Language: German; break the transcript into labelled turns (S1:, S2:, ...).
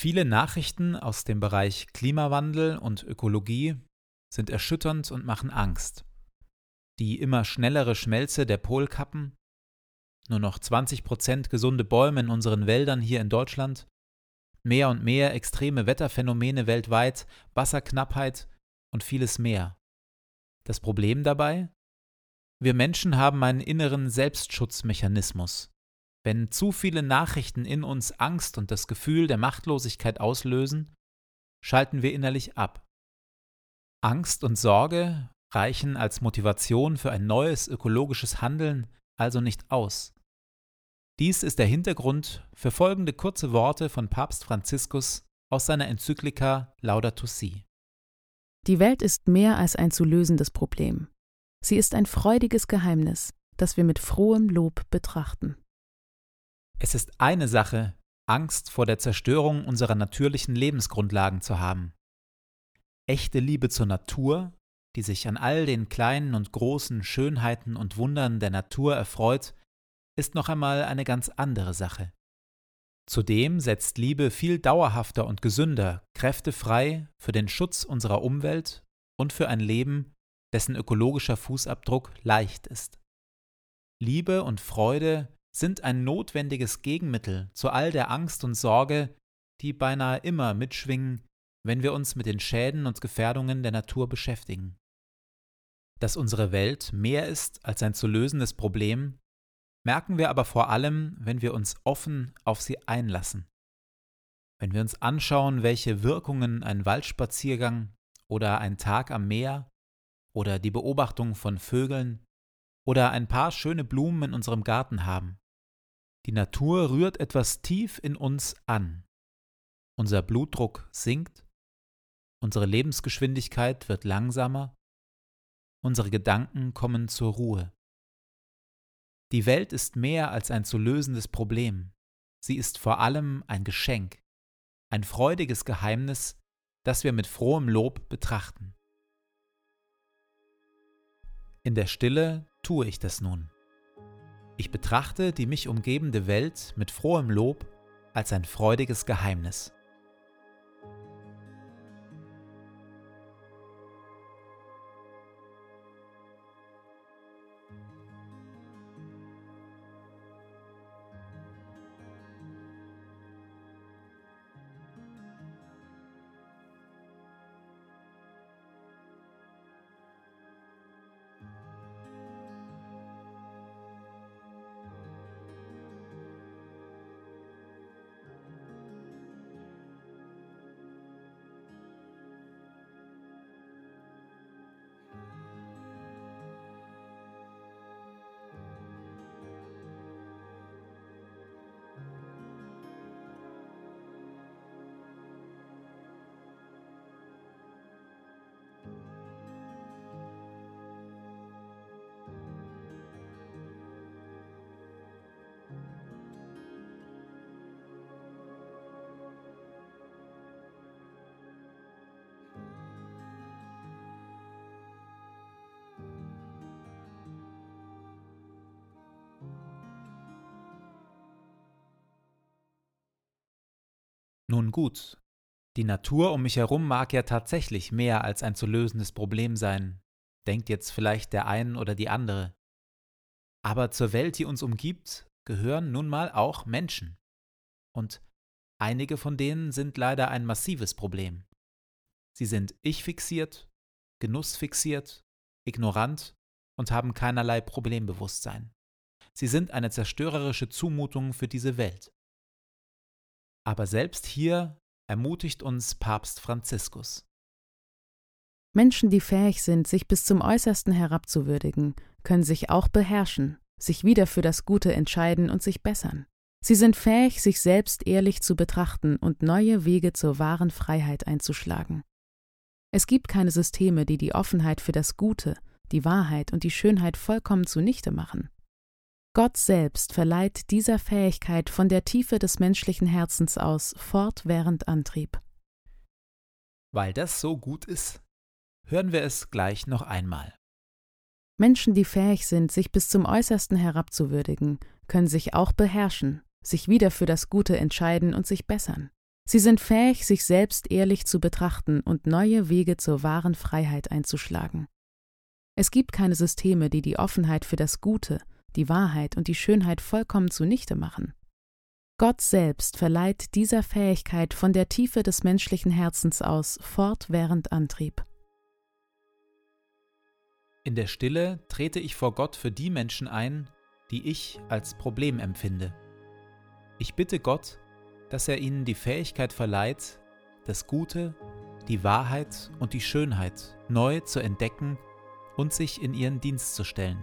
S1: Viele Nachrichten aus dem Bereich Klimawandel und Ökologie sind erschütternd und machen Angst. Die immer schnellere Schmelze der Polkappen, nur noch 20 Prozent gesunde Bäume in unseren Wäldern hier in Deutschland, mehr und mehr extreme Wetterphänomene weltweit, Wasserknappheit und vieles mehr. Das Problem dabei? Wir Menschen haben einen inneren Selbstschutzmechanismus. Wenn zu viele Nachrichten in uns Angst und das Gefühl der Machtlosigkeit auslösen, schalten wir innerlich ab. Angst und Sorge reichen als Motivation für ein neues ökologisches Handeln also nicht aus. Dies ist der Hintergrund für folgende kurze Worte von Papst Franziskus aus seiner Enzyklika Laudato Si.
S2: Die Welt ist mehr als ein zu lösendes Problem. Sie ist ein freudiges Geheimnis, das wir mit frohem Lob betrachten.
S1: Es ist eine Sache, Angst vor der Zerstörung unserer natürlichen Lebensgrundlagen zu haben. Echte Liebe zur Natur, die sich an all den kleinen und großen Schönheiten und Wundern der Natur erfreut, ist noch einmal eine ganz andere Sache. Zudem setzt Liebe viel dauerhafter und gesünder Kräfte frei für den Schutz unserer Umwelt und für ein Leben, dessen ökologischer Fußabdruck leicht ist. Liebe und Freude sind ein notwendiges Gegenmittel zu all der Angst und Sorge, die beinahe immer mitschwingen, wenn wir uns mit den Schäden und Gefährdungen der Natur beschäftigen. Dass unsere Welt mehr ist als ein zu lösendes Problem, merken wir aber vor allem, wenn wir uns offen auf sie einlassen. Wenn wir uns anschauen, welche Wirkungen ein Waldspaziergang oder ein Tag am Meer oder die Beobachtung von Vögeln oder ein paar schöne Blumen in unserem Garten haben. Die Natur rührt etwas tief in uns an. Unser Blutdruck sinkt, unsere Lebensgeschwindigkeit wird langsamer, unsere Gedanken kommen zur Ruhe. Die Welt ist mehr als ein zu lösendes Problem. Sie ist vor allem ein Geschenk, ein freudiges Geheimnis, das wir mit frohem Lob betrachten. In der Stille tue ich das nun. Ich betrachte die mich umgebende Welt mit frohem Lob als ein freudiges Geheimnis. Nun gut, die Natur um mich herum mag ja tatsächlich mehr als ein zu lösendes Problem sein, denkt jetzt vielleicht der ein oder die andere. Aber zur Welt, die uns umgibt, gehören nun mal auch Menschen. Und einige von denen sind leider ein massives Problem. Sie sind ich-fixiert, genussfixiert, ignorant und haben keinerlei Problembewusstsein. Sie sind eine zerstörerische Zumutung für diese Welt. Aber selbst hier ermutigt uns Papst Franziskus.
S2: Menschen, die fähig sind, sich bis zum Äußersten herabzuwürdigen, können sich auch beherrschen, sich wieder für das Gute entscheiden und sich bessern. Sie sind fähig, sich selbst ehrlich zu betrachten und neue Wege zur wahren Freiheit einzuschlagen. Es gibt keine Systeme, die die Offenheit für das Gute, die Wahrheit und die Schönheit vollkommen zunichte machen. Gott selbst verleiht dieser Fähigkeit von der Tiefe des menschlichen Herzens aus fortwährend Antrieb.
S1: Weil das so gut ist, hören wir es gleich noch einmal.
S2: Menschen, die fähig sind, sich bis zum Äußersten herabzuwürdigen, können sich auch beherrschen, sich wieder für das Gute entscheiden und sich bessern. Sie sind fähig, sich selbst ehrlich zu betrachten und neue Wege zur wahren Freiheit einzuschlagen. Es gibt keine Systeme, die die Offenheit für das Gute, die Wahrheit und die Schönheit vollkommen zunichte machen. Gott selbst verleiht dieser Fähigkeit von der Tiefe des menschlichen Herzens aus fortwährend Antrieb.
S1: In der Stille trete ich vor Gott für die Menschen ein, die ich als Problem empfinde. Ich bitte Gott, dass er ihnen die Fähigkeit verleiht, das Gute, die Wahrheit und die Schönheit neu zu entdecken und sich in ihren Dienst zu stellen.